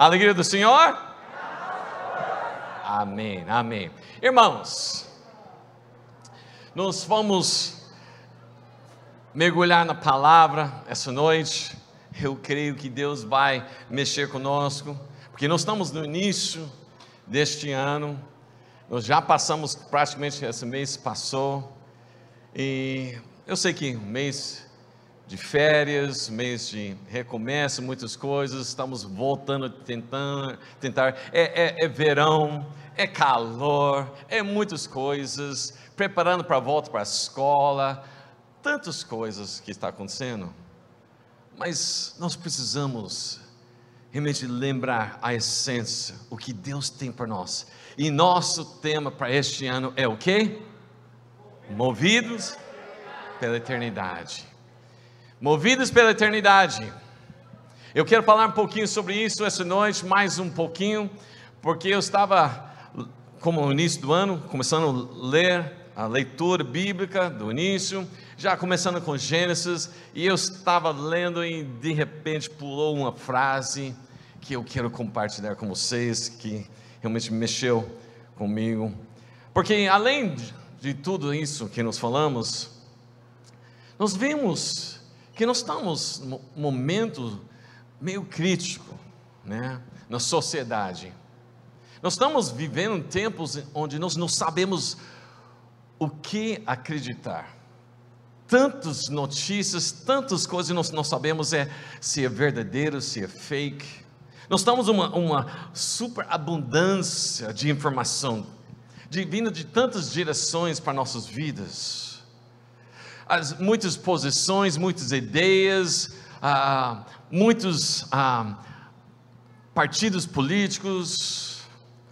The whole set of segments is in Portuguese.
A alegria do Senhor? Amém, amém. Irmãos, nós vamos mergulhar na palavra essa noite. Eu creio que Deus vai mexer conosco, porque nós estamos no início deste ano. Nós já passamos praticamente esse mês passou e eu sei que um mês de férias, mês de recomeço, muitas coisas, estamos voltando, tentando, tentar, é, é, é verão, é calor, é muitas coisas, preparando para a volta para a escola, tantas coisas que está acontecendo, mas nós precisamos realmente lembrar a essência, o que Deus tem para nós, e nosso tema para este ano é o que? Movidos pela eternidade movidos pela eternidade. Eu quero falar um pouquinho sobre isso essa noite, mais um pouquinho, porque eu estava, como no início do ano, começando a ler a leitura bíblica do início, já começando com Gênesis, e eu estava lendo e de repente pulou uma frase que eu quero compartilhar com vocês, que realmente mexeu comigo. Porque além de tudo isso que nós falamos, nós vemos que nós estamos num momento meio crítico, né, na sociedade. Nós estamos vivendo tempos onde nós não sabemos o que acreditar. Tantas notícias, tantas coisas nós não sabemos é, se é verdadeiro, se é fake. Nós estamos uma, uma superabundância de informação, de, vindo de tantas direções para nossas vidas as, muitas posições, muitas ideias, ah, muitos ah, partidos políticos,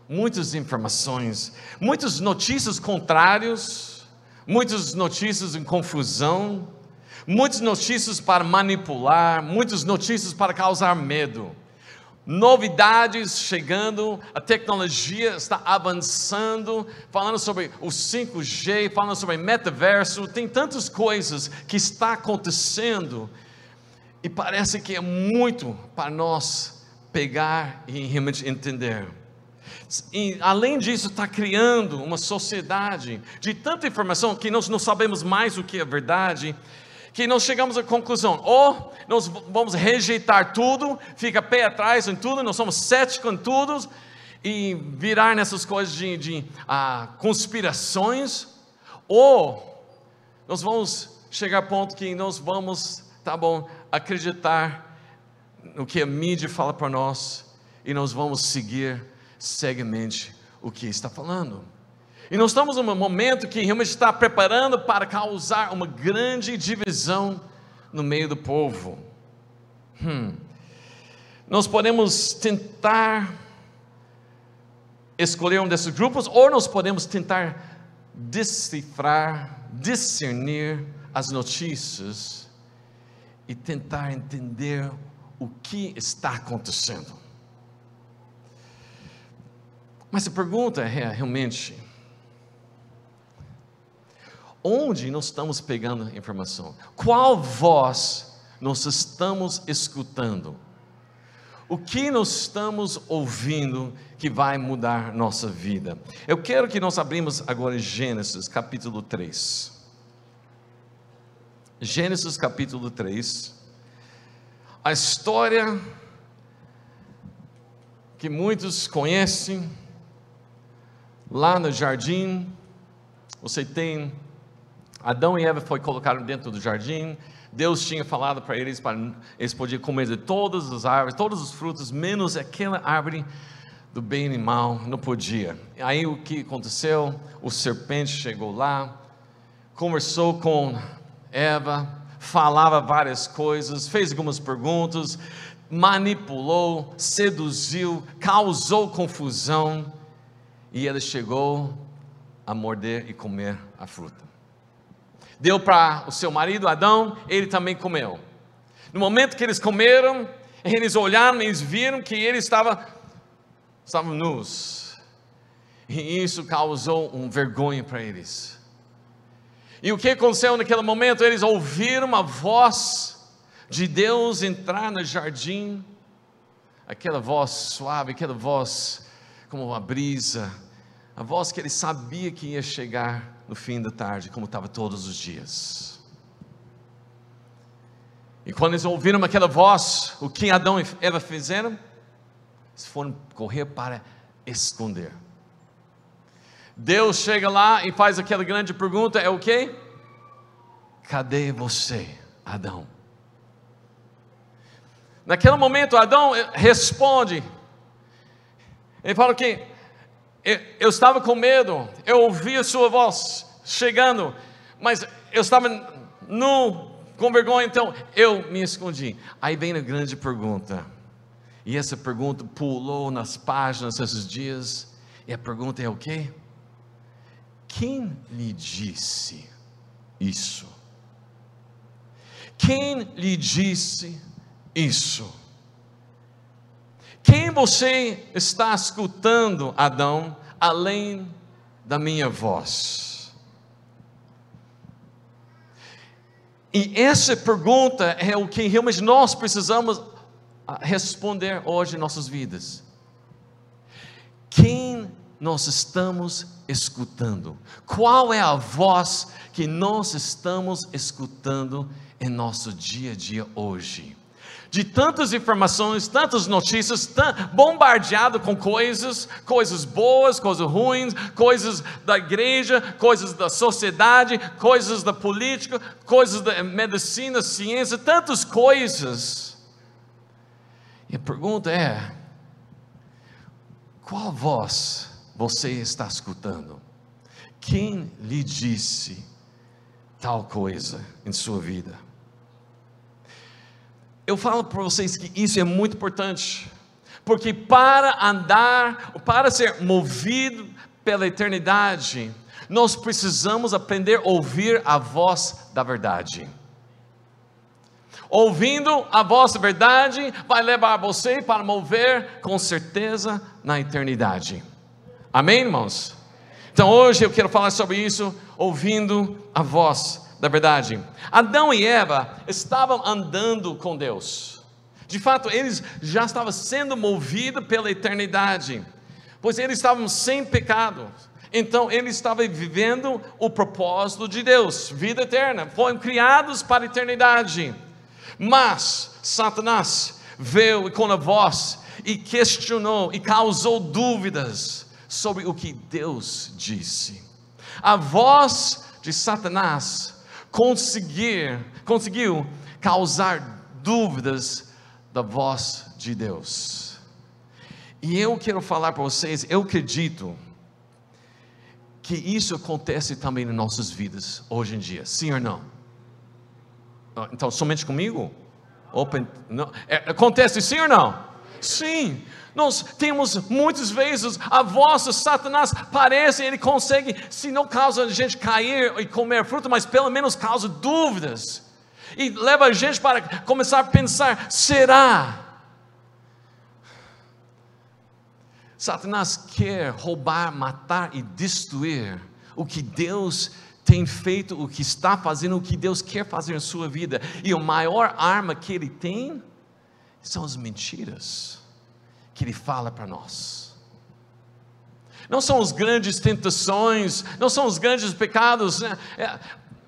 muitas informações, muitas notícias contrárias, muitas notícias em confusão, muitas notícias para manipular, muitas notícias para causar medo novidades chegando, a tecnologia está avançando, falando sobre o 5G, falando sobre metaverso, tem tantas coisas que está acontecendo e parece que é muito para nós pegar e realmente entender. E, além disso, está criando uma sociedade de tanta informação que nós não sabemos mais o que é verdade que nós chegamos à conclusão: ou nós vamos rejeitar tudo, fica pé atrás em tudo, nós somos céticos em tudo, e virar nessas coisas de, de ah, conspirações, ou nós vamos chegar ao ponto que nós vamos, tá bom, acreditar no que a mídia fala para nós, e nós vamos seguir cegamente o que está falando. E nós estamos num momento que realmente está preparando para causar uma grande divisão no meio do povo. Hum. Nós podemos tentar escolher um desses grupos, ou nós podemos tentar decifrar, discernir as notícias e tentar entender o que está acontecendo. Mas a pergunta é realmente: Onde nós estamos pegando informação? Qual voz nós estamos escutando? O que nós estamos ouvindo que vai mudar nossa vida? Eu quero que nós abrimos agora Gênesis capítulo 3. Gênesis capítulo 3. A história que muitos conhecem, lá no jardim, você tem Adão e Eva foi colocado dentro do jardim. Deus tinha falado para eles para eles podiam comer de todas as árvores, todos os frutos, menos aquela árvore do bem e mal, não podia. Aí o que aconteceu? O serpente chegou lá, conversou com Eva, falava várias coisas, fez algumas perguntas, manipulou, seduziu, causou confusão, e ela chegou a morder e comer a fruta deu para o seu marido Adão, ele também comeu. No momento que eles comeram, eles olharam e eles viram que ele estava estavam nus. E isso causou um vergonha para eles. E o que aconteceu naquele momento? Eles ouviram uma voz de Deus entrar no jardim. aquela voz suave, aquela voz como uma brisa, a voz que ele sabia que ia chegar no fim da tarde, como estava todos os dias. E quando eles ouviram aquela voz, o que Adão e Eva fizeram? Eles foram correr para esconder. Deus chega lá e faz aquela grande pergunta: é o quê? Cadê você, Adão? Naquele momento, Adão responde. Ele fala que eu estava com medo, eu ouvi a sua voz chegando, mas eu estava nu, com vergonha, então eu me escondi. Aí vem a grande pergunta, e essa pergunta pulou nas páginas esses dias, e a pergunta é o quê? Quem lhe disse isso? Quem lhe disse isso? Quem você está escutando, Adão, além da minha voz? E essa pergunta é o que realmente nós precisamos ah, responder hoje em nossas vidas. Quem nós estamos escutando? Qual é a voz que nós estamos escutando em nosso dia a dia hoje? De tantas informações, tantas notícias, bombardeado com coisas, coisas boas, coisas ruins, coisas da igreja, coisas da sociedade, coisas da política, coisas da medicina, ciência, tantas coisas. E a pergunta é: qual voz você está escutando? Quem lhe disse tal coisa em sua vida? Eu falo para vocês que isso é muito importante, porque para andar, para ser movido pela eternidade, nós precisamos aprender a ouvir a voz da verdade. Ouvindo a vossa verdade, vai levar você para mover com certeza na eternidade. Amém, irmãos? Então hoje eu quero falar sobre isso, ouvindo a voz da verdade. Adão e Eva estavam andando com Deus. De fato, eles já estavam sendo movidos pela eternidade, pois eles estavam sem pecado. Então, eles estavam vivendo o propósito de Deus, vida eterna, foram criados para a eternidade. Mas Satanás veio com a voz e questionou e causou dúvidas sobre o que Deus disse. A voz de Satanás conseguir, conseguiu causar dúvidas da voz de Deus. E eu quero falar para vocês, eu acredito que isso acontece também em nossas vidas hoje em dia, sim ou não? Ah, então, somente comigo? Open, não. É, acontece sim ou não? Sim, nós temos muitas vezes a voz Satanás parece, ele consegue, se não causa a gente cair e comer fruta, mas pelo menos causa dúvidas. E leva a gente para começar a pensar: será? Satanás quer roubar, matar e destruir o que Deus tem feito, o que está fazendo, o que Deus quer fazer em sua vida. E a maior arma que ele tem são as mentiras que Ele fala para nós. Não são as grandes tentações, não são os grandes pecados. Né? É,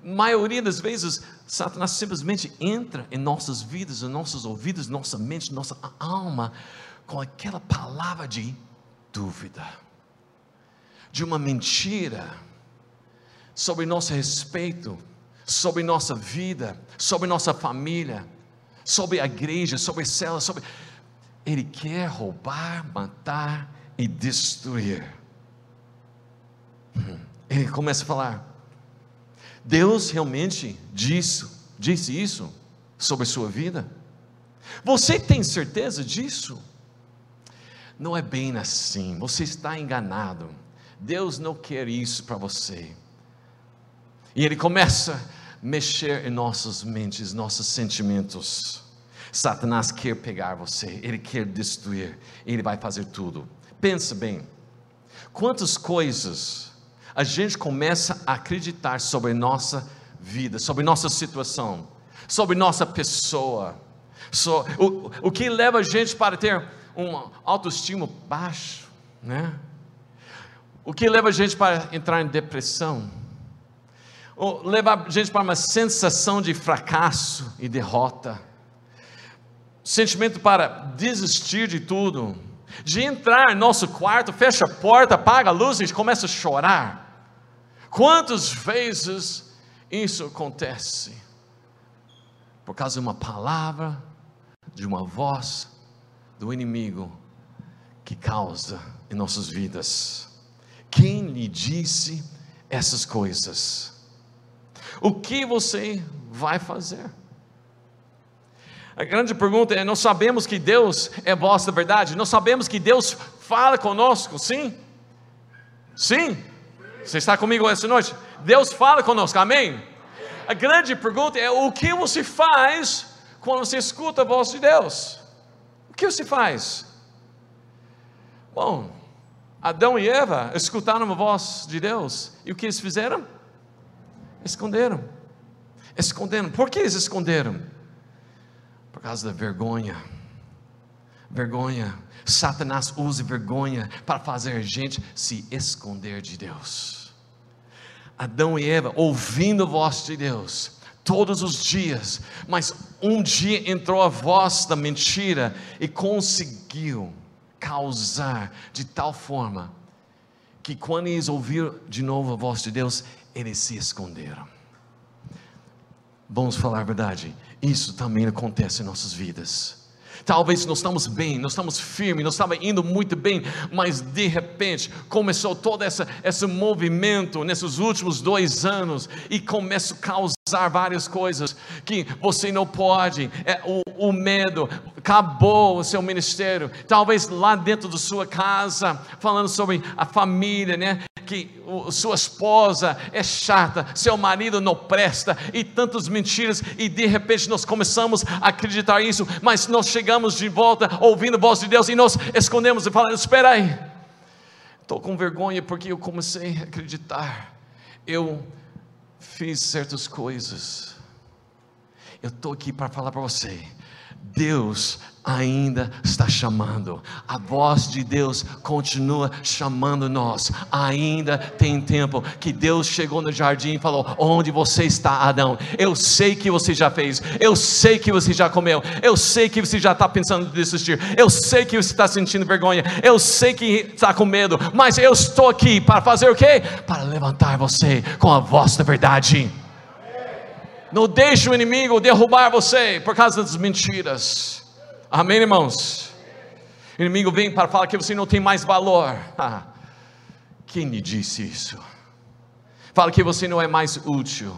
maioria das vezes, Satanás simplesmente entra em nossas vidas, em nossos ouvidos, nossa mente, nossa alma, com aquela palavra de dúvida, de uma mentira sobre nosso respeito, sobre nossa vida, sobre nossa família, sobre a igreja, sobre a célula, sobre ele quer roubar, matar e destruir. Ele começa a falar: Deus realmente disse, disse isso sobre a sua vida? Você tem certeza disso? Não é bem assim, você está enganado. Deus não quer isso para você. E ele começa mexer em nossas mentes, nossos sentimentos. Satanás quer pegar você, ele quer destruir, ele vai fazer tudo. Pensa bem, quantas coisas a gente começa a acreditar sobre nossa vida, sobre nossa situação, sobre nossa pessoa, so, o, o que leva a gente para ter um autoestima baixo, né? O que leva a gente para entrar em depressão? Ou leva a gente para uma sensação de fracasso e derrota. Sentimento para desistir de tudo. De entrar no nosso quarto, fecha a porta, apaga a luz e começa a chorar. Quantas vezes isso acontece? Por causa de uma palavra, de uma voz do inimigo que causa em nossas vidas. Quem lhe disse essas coisas? O que você vai fazer? A grande pergunta é: nós sabemos que Deus é voz da verdade? Nós sabemos que Deus fala conosco, sim? Sim? Você está comigo essa noite? Deus fala conosco, amém? A grande pergunta é: o que você faz quando você escuta a voz de Deus? O que você faz? Bom, Adão e Eva escutaram a voz de Deus e o que eles fizeram? Esconderam. Esconderam. Por que eles esconderam? Por causa da vergonha. Vergonha. Satanás usa vergonha para fazer a gente se esconder de Deus. Adão e Eva ouvindo a voz de Deus todos os dias, mas um dia entrou a voz da mentira e conseguiu causar de tal forma que quando eles ouviram de novo a voz de Deus, eles se esconderam. Vamos falar a verdade, isso também acontece em nossas vidas. Talvez nós estamos bem, nós estamos firmes, nós estamos indo muito bem, mas de repente começou todo essa, esse movimento nesses últimos dois anos e começa a causar várias coisas que você não pode. É, o, o medo acabou o seu ministério. Talvez lá dentro da sua casa, falando sobre a família, né? Que sua esposa é chata, seu marido não presta, e tantas mentiras, e de repente nós começamos a acreditar isso, mas nós chegamos de volta ouvindo a voz de Deus e nós escondemos e falamos: espera aí, estou com vergonha porque eu comecei a acreditar, eu fiz certas coisas, eu estou aqui para falar para você, Deus ainda está chamando, a voz de Deus continua chamando nós. Ainda tem tempo que Deus chegou no jardim e falou: Onde você está, Adão? Eu sei que você já fez, eu sei que você já comeu, eu sei que você já está pensando em desistir, eu sei que você está sentindo vergonha, eu sei que está com medo, mas eu estou aqui para fazer o quê? Para levantar você com a voz da verdade. Não deixe o inimigo derrubar você por causa das mentiras. Amém, irmãos? O inimigo vem para falar que você não tem mais valor. Ah, quem lhe disse isso? Fala que você não é mais útil.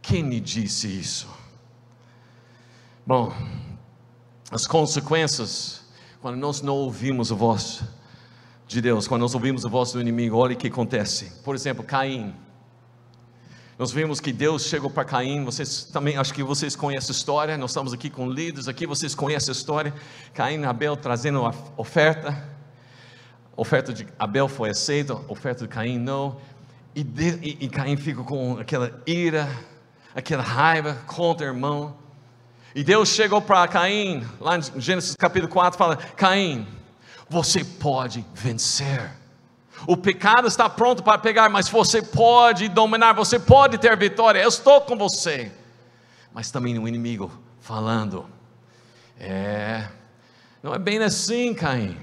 Quem lhe disse isso? Bom, as consequências, quando nós não ouvimos a voz de Deus, quando nós ouvimos a voz do inimigo, olha o que acontece. Por exemplo, Caim nós vimos que Deus chegou para Caim, vocês também, acho que vocês conhecem a história, nós estamos aqui com líderes aqui, vocês conhecem a história. Caim e Abel trazendo a oferta, a oferta de Abel foi aceita, a oferta de Caim não. E, de, e, e Caim fica com aquela ira, aquela raiva contra o irmão. E Deus chegou para Caim, lá em Gênesis capítulo 4, fala: Caim, você pode vencer. O pecado está pronto para pegar, mas você pode dominar, você pode ter vitória. Eu estou com você. Mas também o inimigo falando: É, não é bem assim, Caim.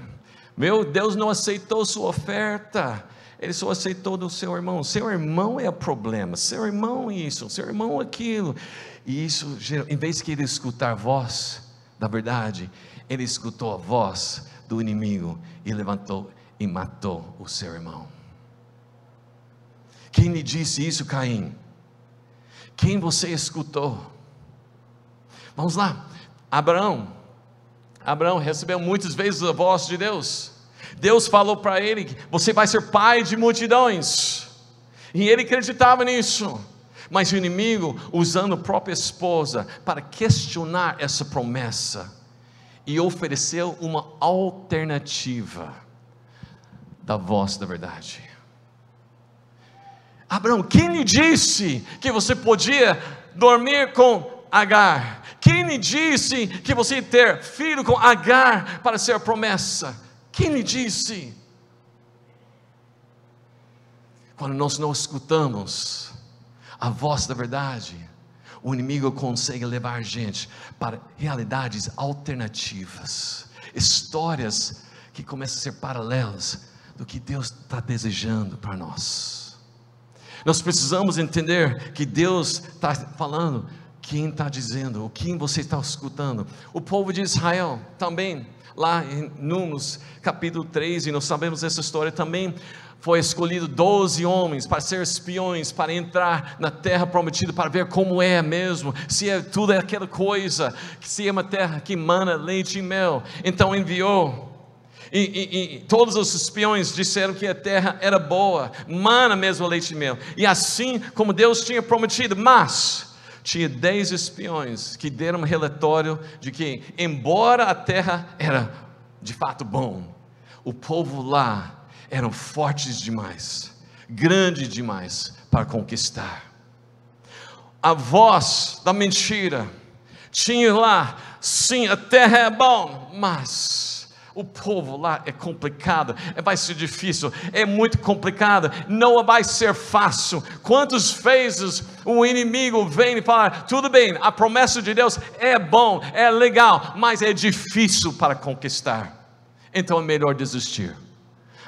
Meu Deus não aceitou sua oferta. Ele só aceitou do seu irmão. Seu irmão é o problema. Seu irmão isso, seu irmão aquilo. E isso, em vez de ele escutar a voz da verdade, ele escutou a voz do inimigo e levantou e matou o seu irmão. Quem lhe disse isso, Caim? Quem você escutou? Vamos lá, Abraão. Abraão recebeu muitas vezes a voz de Deus. Deus falou para ele: Você vai ser pai de multidões. E ele acreditava nisso. Mas o inimigo, usando a própria esposa para questionar essa promessa, e ofereceu uma alternativa da voz da verdade. Abraão, quem lhe disse que você podia dormir com Agar? Quem lhe disse que você ia ter filho com Agar para ser promessa? Quem lhe disse? Quando nós não escutamos a voz da verdade, o inimigo consegue levar a gente para realidades alternativas, histórias que começam a ser paralelas do que Deus está desejando para nós. Nós precisamos entender que Deus está falando, quem está dizendo, o quem você está escutando. O povo de Israel também, lá em Números capítulo 3, e nós sabemos essa história também, foi escolhido 12 homens para ser espiões, para entrar na terra prometida, para ver como é mesmo, se é tudo é aquela coisa, se é uma terra que mana leite e mel. Então enviou. E, e, e, todos os espiões disseram que a terra era boa, mana mesmo leite e mel. E assim como Deus tinha prometido, mas tinha dez espiões que deram um relatório de que, embora a terra era de fato bom, o povo lá eram fortes demais, grandes demais para conquistar. A voz da mentira tinha lá, sim, a terra é bom, mas o povo lá é complicado, é, vai ser difícil, é muito complicado, não vai ser fácil. Quantas vezes o inimigo vem e fala: tudo bem, a promessa de Deus é bom, é legal, mas é difícil para conquistar, então é melhor desistir.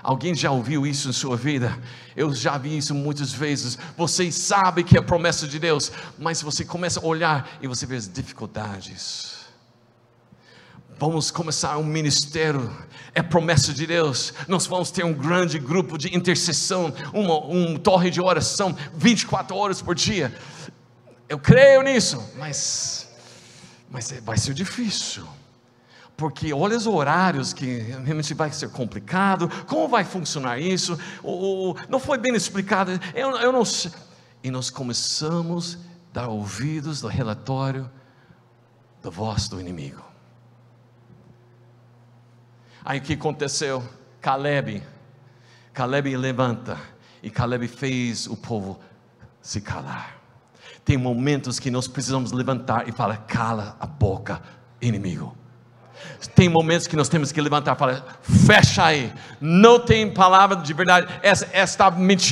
Alguém já ouviu isso em sua vida? Eu já vi isso muitas vezes. Você sabe que é promessa de Deus, mas você começa a olhar e você vê as dificuldades. Vamos começar um ministério, é promessa de Deus. Nós vamos ter um grande grupo de intercessão, uma, um torre de oração, 24 horas por dia. Eu creio nisso, mas, mas é, vai ser difícil porque olha os horários que realmente vai ser complicado, como vai funcionar isso, não foi bem explicado, eu, eu não sei. E nós começamos a dar ouvidos do relatório da voz do inimigo. Aí o que aconteceu? Caleb, Caleb levanta, e Caleb fez o povo se calar. Tem momentos que nós precisamos levantar e falar: cala a boca, inimigo. Tem momentos que nós temos que levantar e falar: fecha aí, não tem palavra de verdade, essa, esta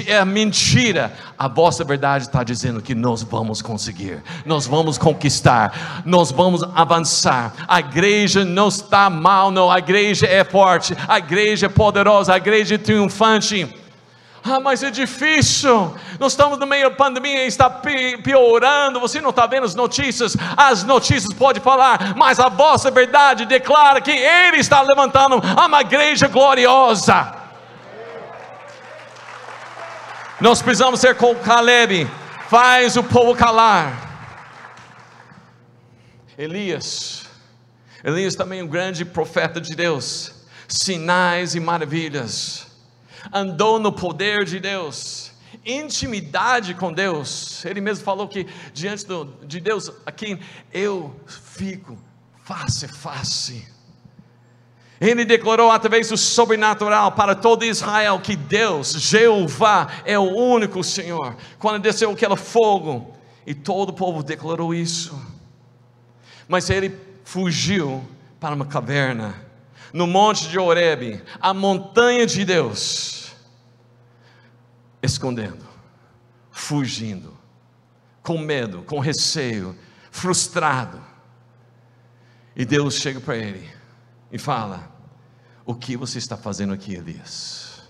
é mentira. A vossa verdade está dizendo que nós vamos conseguir, nós vamos conquistar, nós vamos avançar. A igreja não está mal, não, a igreja é forte, a igreja é poderosa, a igreja é triunfante. Ah, mas é difícil. Nós estamos no meio da pandemia está piorando. Você não está vendo as notícias? As notícias podem falar, mas a vossa verdade declara que Ele está levantando uma igreja gloriosa. Nós precisamos ser com Caleb. Faz o povo calar. Elias. Elias também é um grande profeta de Deus. Sinais e maravilhas andou no poder de Deus, intimidade com Deus. Ele mesmo falou que diante do, de Deus, a quem eu fico face a face. Ele declarou através do sobrenatural para todo Israel que Deus, Jeová, é o único Senhor. Quando desceu aquele fogo, e todo o povo declarou isso. Mas ele fugiu para uma caverna, no monte de Horebe, a montanha de Deus escondendo, fugindo, com medo, com receio, frustrado. E Deus chega para ele e fala: O que você está fazendo aqui, Elias?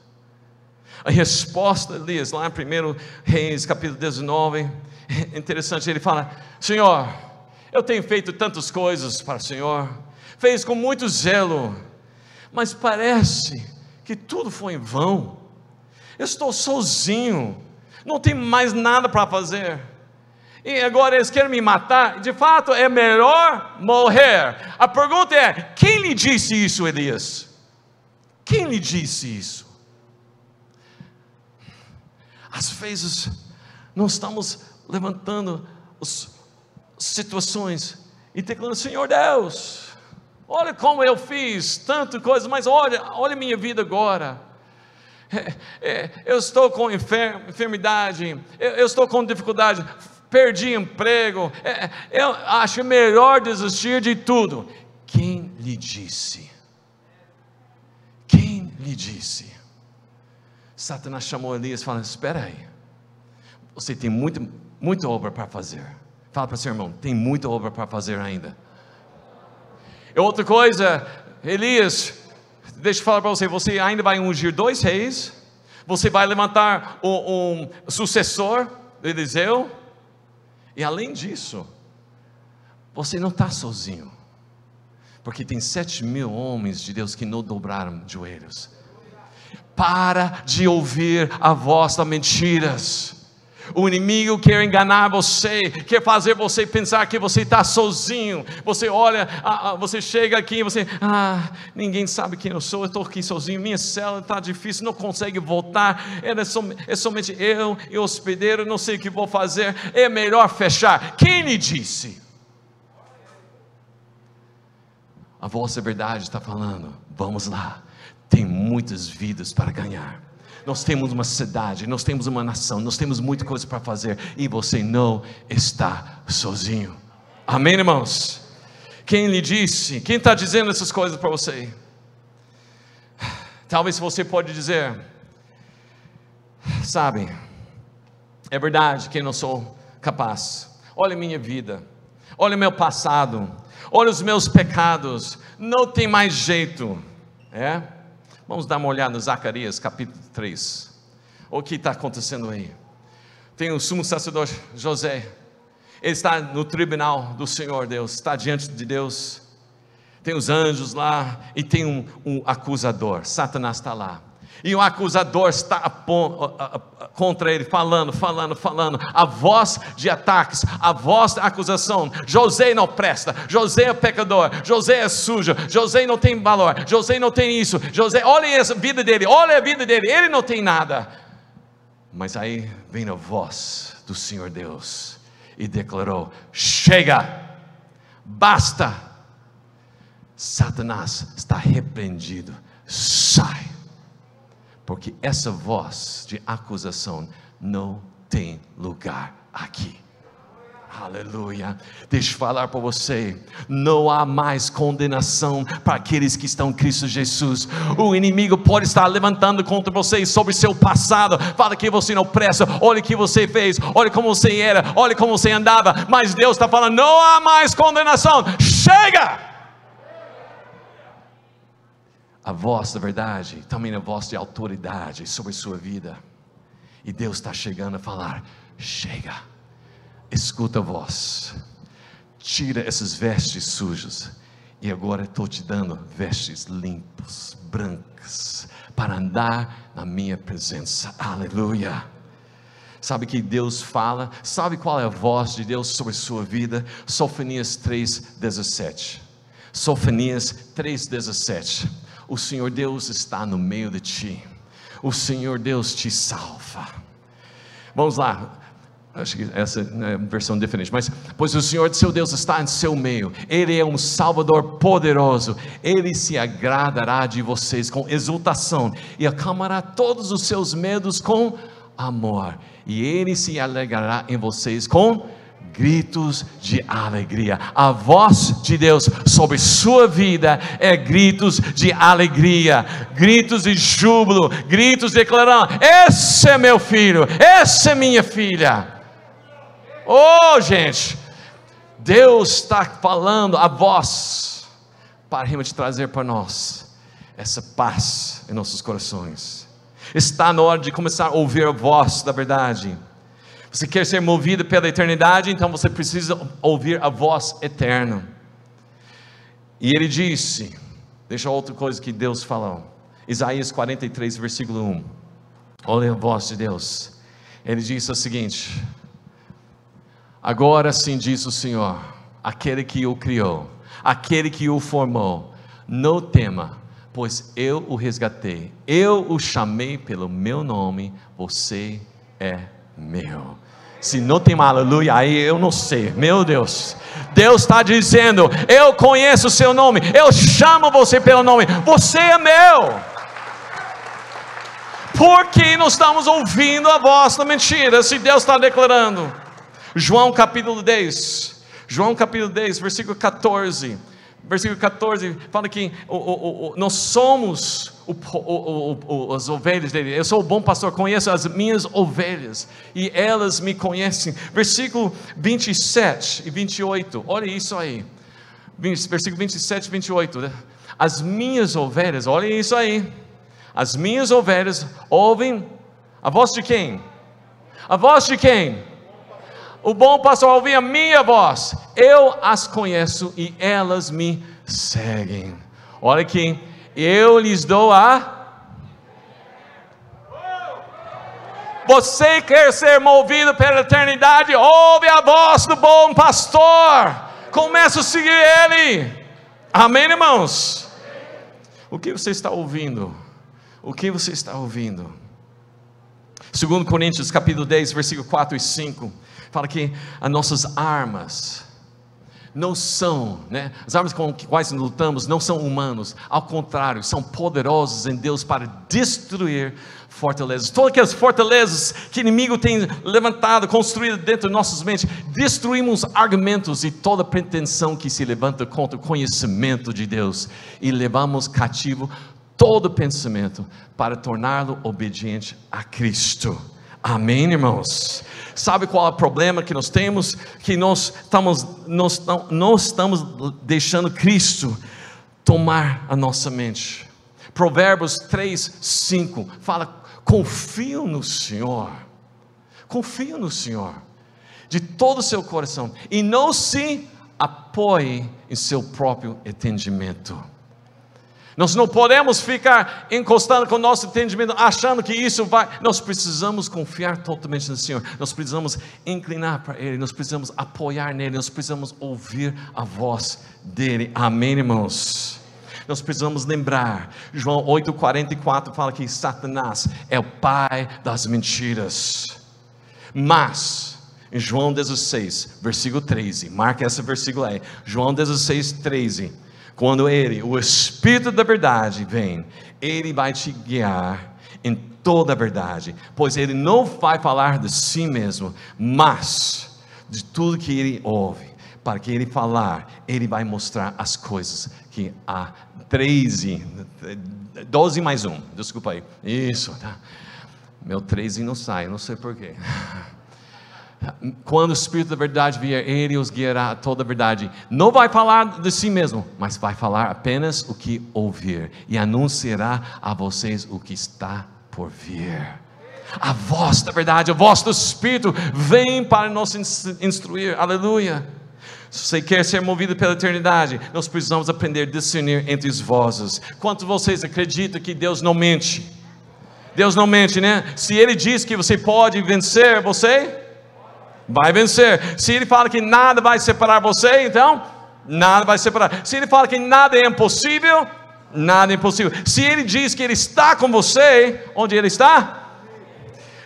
A resposta de Elias, lá em 1 Reis, capítulo 19, é interessante, ele fala: Senhor, eu tenho feito tantas coisas para o Senhor, fez com muito zelo, mas parece que tudo foi em vão. Eu estou sozinho, não tenho mais nada para fazer. E agora eles querem me matar. De fato, é melhor morrer. A pergunta é: quem lhe disse isso, Elias? Quem lhe disse isso? Às vezes, nós estamos levantando as situações e declarando: Senhor Deus, olha como eu fiz tanta coisa, mas olha, olha minha vida agora. É, é, eu estou com enfer enfermidade, eu, estou com dificuldade. perdi emprego, é, eu acho melhor desistir de tudo. Quem lhe disse? Quem lhe disse? Satanás chamou Elias e falou: Espera aí, você tem muito, muita obra para fazer. Fala para seu irmão: tem muita obra para fazer ainda. Outra coisa, Elias, deixa eu falar para você: você ainda vai ungir dois reis, você vai levantar um, um sucessor de Eliseu, e além disso, você não está sozinho, porque tem sete mil homens de Deus que não dobraram joelhos. Para de ouvir a voz das mentiras. O inimigo quer enganar você, quer fazer você pensar que você está sozinho. Você olha, você chega aqui e você, ah, ninguém sabe quem eu sou, eu estou aqui sozinho, minha cela está difícil, não consegue voltar. É, som, é somente eu e o hospedeiro, não sei o que vou fazer. É melhor fechar. Quem lhe disse? A vossa verdade está falando, vamos lá, tem muitas vidas para ganhar nós temos uma cidade, nós temos uma nação, nós temos muita coisa para fazer e você não está sozinho. Amém, irmãos? Quem lhe disse? Quem está dizendo essas coisas para você? Talvez você pode dizer, sabe, é verdade que eu não sou capaz. Olha minha vida, olha meu passado, olha os meus pecados, não tem mais jeito. É? Vamos dar uma olhada no Zacarias capítulo 3. O que está acontecendo aí? Tem o sumo sacerdote José, ele está no tribunal do Senhor Deus, está diante de Deus. Tem os anjos lá e tem um, um acusador, Satanás está lá. E o acusador está contra ele, falando, falando, falando. A voz de ataques, a voz da acusação. José não presta, José é pecador, José é sujo, José não tem valor, José não tem isso. José, olha a vida dele, olha a vida dele, ele não tem nada. Mas aí vem a voz do Senhor Deus e declarou: Chega, basta. Satanás está repreendido, porque essa voz de acusação não tem lugar aqui. Aleluia. Deixa eu falar para você: não há mais condenação para aqueles que estão em Cristo Jesus. O inimigo pode estar levantando contra você sobre seu passado. Fala que você não presta. Olha o que você fez. Olha como você era. Olha como você andava. Mas Deus está falando: não há mais condenação. Chega! A voz da verdade, também a voz de autoridade sobre sua vida. E Deus está chegando a falar: chega, escuta a voz, tira essas vestes sujas, e agora estou te dando vestes limpas, brancas, para andar na minha presença. Aleluia. Sabe que Deus fala? Sabe qual é a voz de Deus sobre sua vida? Sofonias 3,17. Sofonias 3,17 o Senhor Deus está no meio de ti. O Senhor Deus te salva. Vamos lá. Acho que essa é a versão diferente, mas pois o Senhor seu Deus está em seu meio, Ele é um Salvador poderoso, Ele se agradará de vocês com exultação e acalmará todos os seus medos com amor, e Ele se alegrará em vocês com gritos de alegria. A voz de Deus sobre sua vida é gritos de alegria, gritos de júbilo, gritos declarando: Esse é meu filho, essa é minha filha. Oh, gente, Deus está falando a voz para realmente trazer para nós essa paz em nossos corações. Está na hora de começar a ouvir a voz da verdade você quer ser movido pela eternidade, então você precisa ouvir a voz eterna. E ele disse: Deixa outra coisa que Deus falou. Isaías 43, versículo 1. Olha a voz de Deus. Ele disse o seguinte: Agora sim diz o Senhor, aquele que o criou, aquele que o formou, não tema, pois eu o resgatei, eu o chamei pelo meu nome, você é meu. Se não tem uma aleluia aí, eu não sei, meu Deus. Deus está dizendo: Eu conheço o seu nome, eu chamo você pelo nome, você é meu. Por que não estamos ouvindo a voz da mentira se Deus está declarando? João capítulo 10. João capítulo 10, versículo 14. Versículo 14 fala que o, o, o, nós somos as ovelhas dele. Eu sou o bom pastor, conheço as minhas ovelhas e elas me conhecem. Versículo 27 e 28, olha isso aí. Versículo 27 e 28. Né? As minhas ovelhas, olha isso aí. As minhas ovelhas ouvem a voz de quem? A voz de quem? O bom pastor ouve a minha voz. Eu as conheço e elas me seguem. Olha aqui, eu lhes dou a Você quer ser movido pela eternidade? Ouve a voz do bom pastor. Começa a seguir ele. Amém, irmãos? O que você está ouvindo? O que você está ouvindo? Segundo Coríntios capítulo 10, versículo 4 e 5, fala que as nossas armas não são, né? As armas com as quais lutamos não são humanos, ao contrário, são poderosos em Deus para destruir fortalezas. Todas aquelas fortalezas que o inimigo tem levantado, construído dentro de nossas mentes, destruímos argumentos e toda pretensão que se levanta contra o conhecimento de Deus e levamos cativo todo pensamento para torná-lo obediente a Cristo. Amém, irmãos? Sabe qual é o problema que nós temos? Que nós estamos, nós, nós estamos deixando Cristo tomar a nossa mente. Provérbios 3, 5 fala: confio no Senhor, confio no Senhor, de todo o seu coração, e não se apoie em seu próprio entendimento. Nós não podemos ficar encostando com o nosso entendimento, achando que isso vai. Nós precisamos confiar totalmente no Senhor. Nós precisamos inclinar para Ele. Nós precisamos apoiar nele. Nós precisamos ouvir a voz dele. Amém, irmãos? Nós precisamos lembrar. João 8,44 fala que Satanás é o pai das mentiras. Mas, em João 16, versículo 13, marca esse versículo aí. João 16, 13 quando Ele, o Espírito da Verdade, vem, Ele vai te guiar em toda a verdade, pois Ele não vai falar de si mesmo, mas de tudo que Ele ouve. Para que Ele falar, Ele vai mostrar as coisas que há 13, 12 mais um, desculpa aí, isso, tá? Meu 13 não sai, não sei porquê. Quando o Espírito da verdade vier, ele os guiará a toda a verdade. Não vai falar de si mesmo, mas vai falar apenas o que ouvir e anunciará a vocês o que está por vir. A voz da verdade, a voz do Espírito vem para nos instruir. Aleluia. Se você quer ser movido pela eternidade, nós precisamos aprender a discernir entre as vozes. Quantos vocês acreditam que Deus não mente? Deus não mente, né? Se Ele diz que você pode vencer, você vai vencer. Se ele fala que nada vai separar você, então nada vai separar. Se ele fala que nada é impossível, nada é impossível. Se ele diz que ele está com você, onde ele está?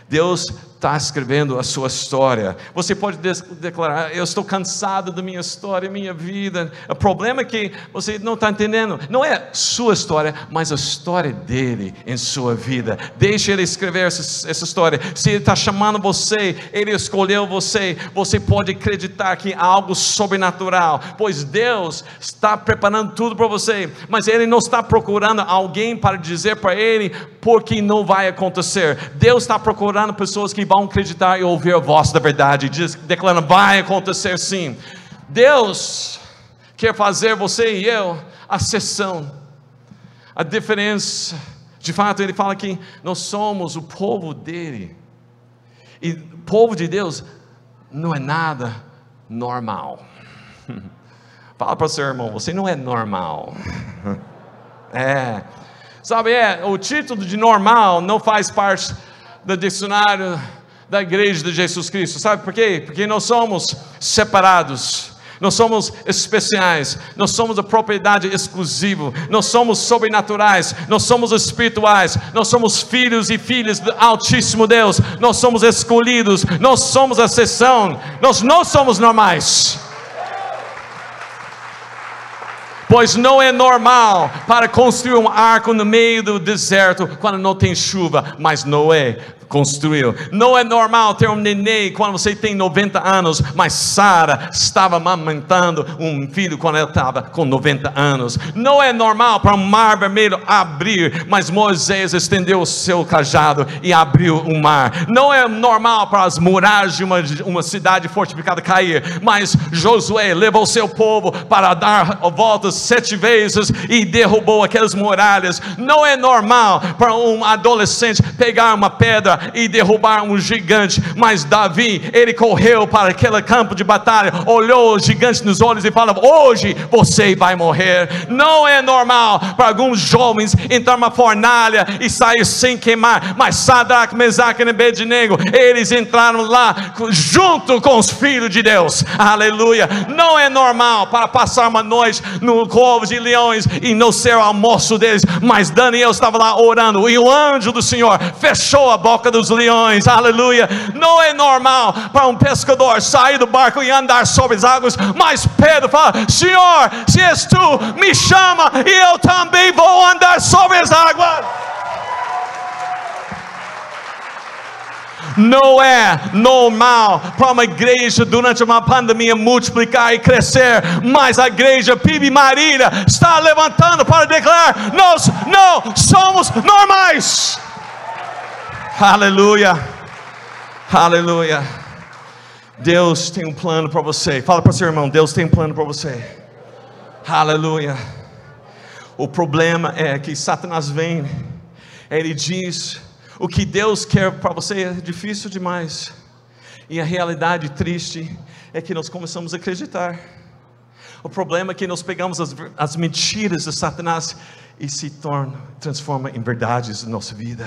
Deus está escrevendo a sua história. Você pode declarar: Eu estou cansado da minha história, minha vida. O problema é que você não está entendendo. Não é sua história, mas a história dele em sua vida. Deixe ele escrever essa, essa história. Se ele está chamando você, ele escolheu você. Você pode acreditar que há algo sobrenatural, pois Deus está preparando tudo para você. Mas ele não está procurando alguém para dizer para ele porque não vai acontecer. Deus está procurando pessoas que vão acreditar e ouvir a voz da verdade, diz, declarando: vai acontecer sim. Deus quer fazer você e eu a sessão, a diferença. De fato, ele fala que nós somos o povo dele, e o povo de Deus não é nada normal. Fala para o seu irmão, você não é normal. É, sabe, é, o título de normal não faz parte do dicionário da igreja de Jesus Cristo. Sabe por quê? Porque nós somos separados. Nós somos especiais, nós somos a propriedade exclusiva, nós somos sobrenaturais, nós somos espirituais, nós somos filhos e filhas do Altíssimo Deus, nós somos escolhidos, nós somos a exceção, nós não somos normais. Pois não é normal para construir um arco no meio do deserto quando não tem chuva, mas Noé construiu. Não é normal ter um neném quando você tem 90 anos, mas Sara estava amamentando um filho quando ela estava com 90 anos. Não é normal para o mar vermelho abrir, mas Moisés estendeu o seu cajado e abriu o mar. Não é normal para as muralhas de uma, uma cidade fortificada cair, mas Josué levou seu povo para dar voltas sete vezes e derrubou aquelas muralhas. Não é normal para um adolescente pegar uma pedra e derrubar um gigante, mas Davi, ele correu para aquele campo de batalha, olhou o gigante nos olhos e falava: Hoje você vai morrer. Não é normal para alguns jovens entrar numa fornalha e sair sem queimar, mas Sadraque, Mesaque e Abednego, eles entraram lá junto com os filhos de Deus. Aleluia. Não é normal para passar uma noite no covo de leões e não ser o almoço deles, mas Daniel estava lá orando e o anjo do Senhor fechou a boca dos leões. Aleluia. Não é normal para um pescador sair do barco e andar sobre as águas, mas Pedro fala: Senhor, se és tu, me chama e eu também vou andar sobre as águas. Não é normal para uma igreja durante uma pandemia multiplicar e crescer, mas a igreja PIB Marília está levantando para declarar: nós não somos normais. Aleluia, aleluia. Deus tem um plano para você. Fala para seu irmão: Deus tem um plano para você. Aleluia. O problema é que Satanás vem, ele diz o que Deus quer para você é difícil demais. E a realidade triste é que nós começamos a acreditar. O problema é que nós pegamos as, as mentiras de Satanás e se torna, transforma em verdades na nossa vida.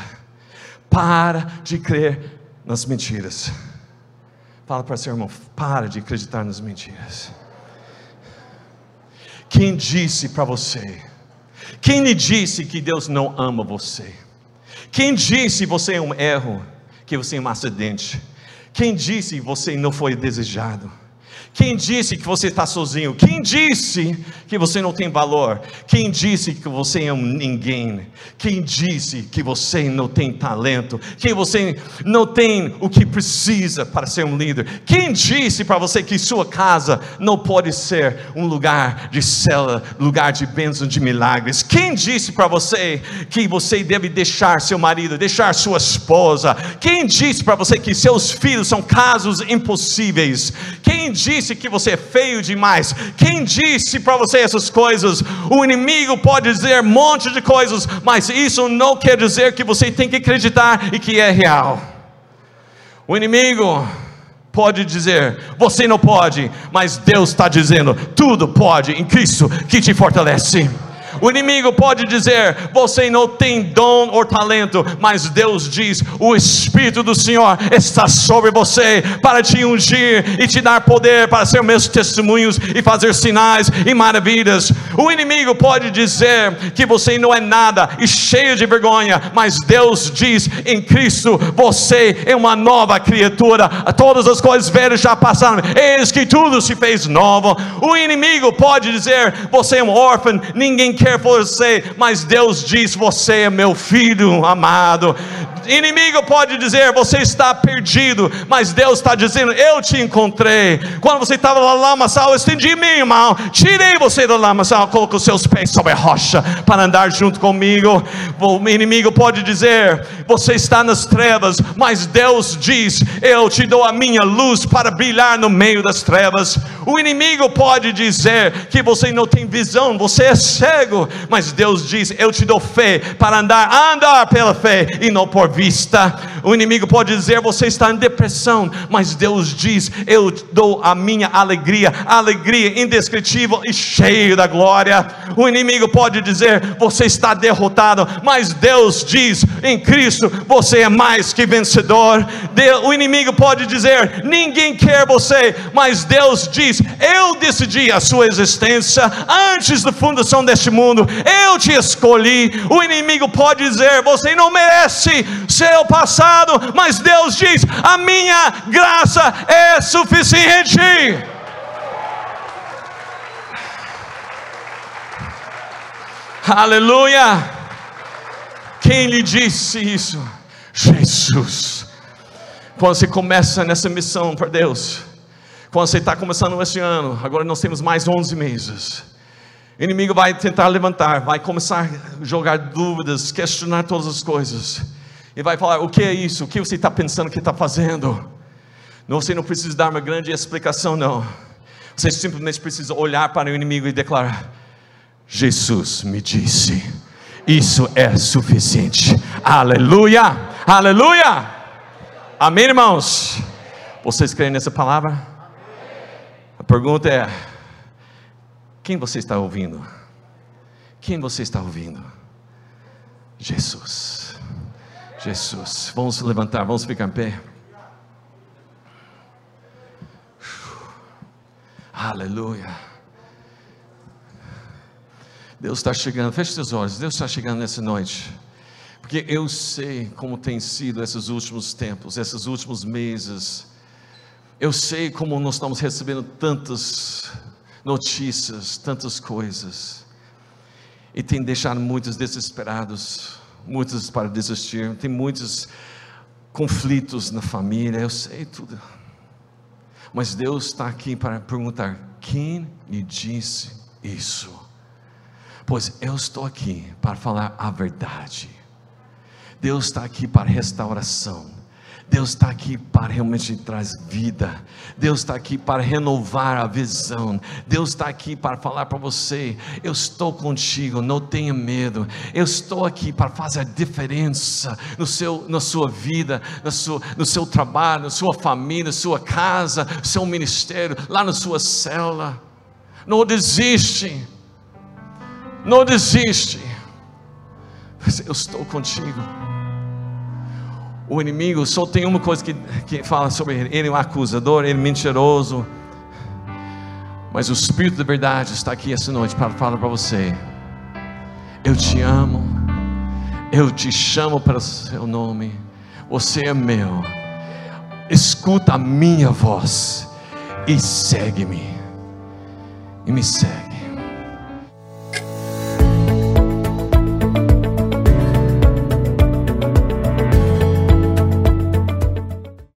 Para de crer nas mentiras. Fala para seu irmão, para de acreditar nas mentiras. Quem disse para você? Quem lhe disse que Deus não ama você? Quem disse você é um erro, que você é um acidente? Quem disse você não foi desejado? Quem disse que você está sozinho? Quem disse que você não tem valor? Quem disse que você é um ninguém? Quem disse que você não tem talento? Quem você não tem o que precisa para ser um líder? Quem disse para você que sua casa não pode ser um lugar de cela, lugar de bênção, de milagres? Quem disse para você que você deve deixar seu marido, deixar sua esposa? Quem disse para você que seus filhos são casos impossíveis? Quem disse disse que você é feio demais? Quem disse para você essas coisas? O inimigo pode dizer um monte de coisas, mas isso não quer dizer que você tem que acreditar e que é real. O inimigo pode dizer, você não pode, mas Deus está dizendo, tudo pode em Cristo que te fortalece. O inimigo pode dizer: você não tem dom ou talento, mas Deus diz: o Espírito do Senhor está sobre você para te ungir e te dar poder para ser meus testemunhos e fazer sinais e maravilhas. O inimigo pode dizer que você não é nada e cheio de vergonha, mas Deus diz: em Cristo você é uma nova criatura. Todas as coisas velhas já passaram, eis que tudo se fez novo. O inimigo pode dizer: você é um órfão, ninguém quer você, mas Deus diz: Você é meu filho amado inimigo pode dizer: você está perdido, mas Deus está dizendo: eu te encontrei. Quando você estava lá lamaçal, eu estendi minha mão, tirei você da lamaçal, coloquei os seus pés sobre a rocha para andar junto comigo. O inimigo pode dizer: você está nas trevas, mas Deus diz: eu te dou a minha luz para brilhar no meio das trevas. O inimigo pode dizer que você não tem visão, você é cego, mas Deus diz: eu te dou fé para andar, andar pela fé e não por vista. O inimigo pode dizer: você está em depressão, mas Deus diz: eu dou a minha alegria, alegria indescritível e cheio da glória. O inimigo pode dizer: você está derrotado, mas Deus diz: em Cristo você é mais que vencedor. O inimigo pode dizer: ninguém quer você, mas Deus diz: eu decidi a sua existência antes da fundação deste mundo, eu te escolhi. O inimigo pode dizer: você não merece, seu passado, mas Deus diz: a minha graça é suficiente. Aleluia! Quem lhe disse isso? Jesus. Quando você começa nessa missão para Deus, quando você está começando esse ano, agora nós temos mais 11 meses. O inimigo vai tentar levantar, vai começar a jogar dúvidas, questionar todas as coisas. E vai falar: o que é isso? O que você está pensando que está fazendo? Não, você não precisa dar uma grande explicação, não. Você simplesmente precisa olhar para o inimigo e declarar: Jesus me disse, isso é suficiente. Aleluia, aleluia. Amém, irmãos? Vocês creem nessa palavra? A pergunta é: quem você está ouvindo? Quem você está ouvindo? Jesus. Jesus. Vamos levantar, vamos ficar em pé. Aleluia. Deus está chegando, feche seus olhos, Deus está chegando nessa noite. Porque eu sei como tem sido esses últimos tempos, esses últimos meses. Eu sei como nós estamos recebendo tantas notícias, tantas coisas. E tem deixado muitos desesperados, muitos para desistir. Tem muitos conflitos na família, eu sei tudo. Mas Deus está aqui para perguntar: quem lhe disse isso? Pois eu estou aqui para falar a verdade. Deus está aqui para restauração. Deus está aqui para realmente trazer vida. Deus está aqui para renovar a visão. Deus está aqui para falar para você: eu estou contigo, não tenha medo. Eu estou aqui para fazer a diferença no seu, na sua vida, no seu, no seu trabalho, na sua família, na sua casa, no seu ministério, lá na sua célula. Não desiste. Não desiste. Eu estou contigo. O inimigo só tem uma coisa que, que fala sobre ele: ele é um acusador, ele é mentiroso. Mas o Espírito da verdade está aqui essa noite para falar para você: Eu te amo, eu te chamo para o seu nome, você é meu. Escuta a minha voz e segue-me, e me segue.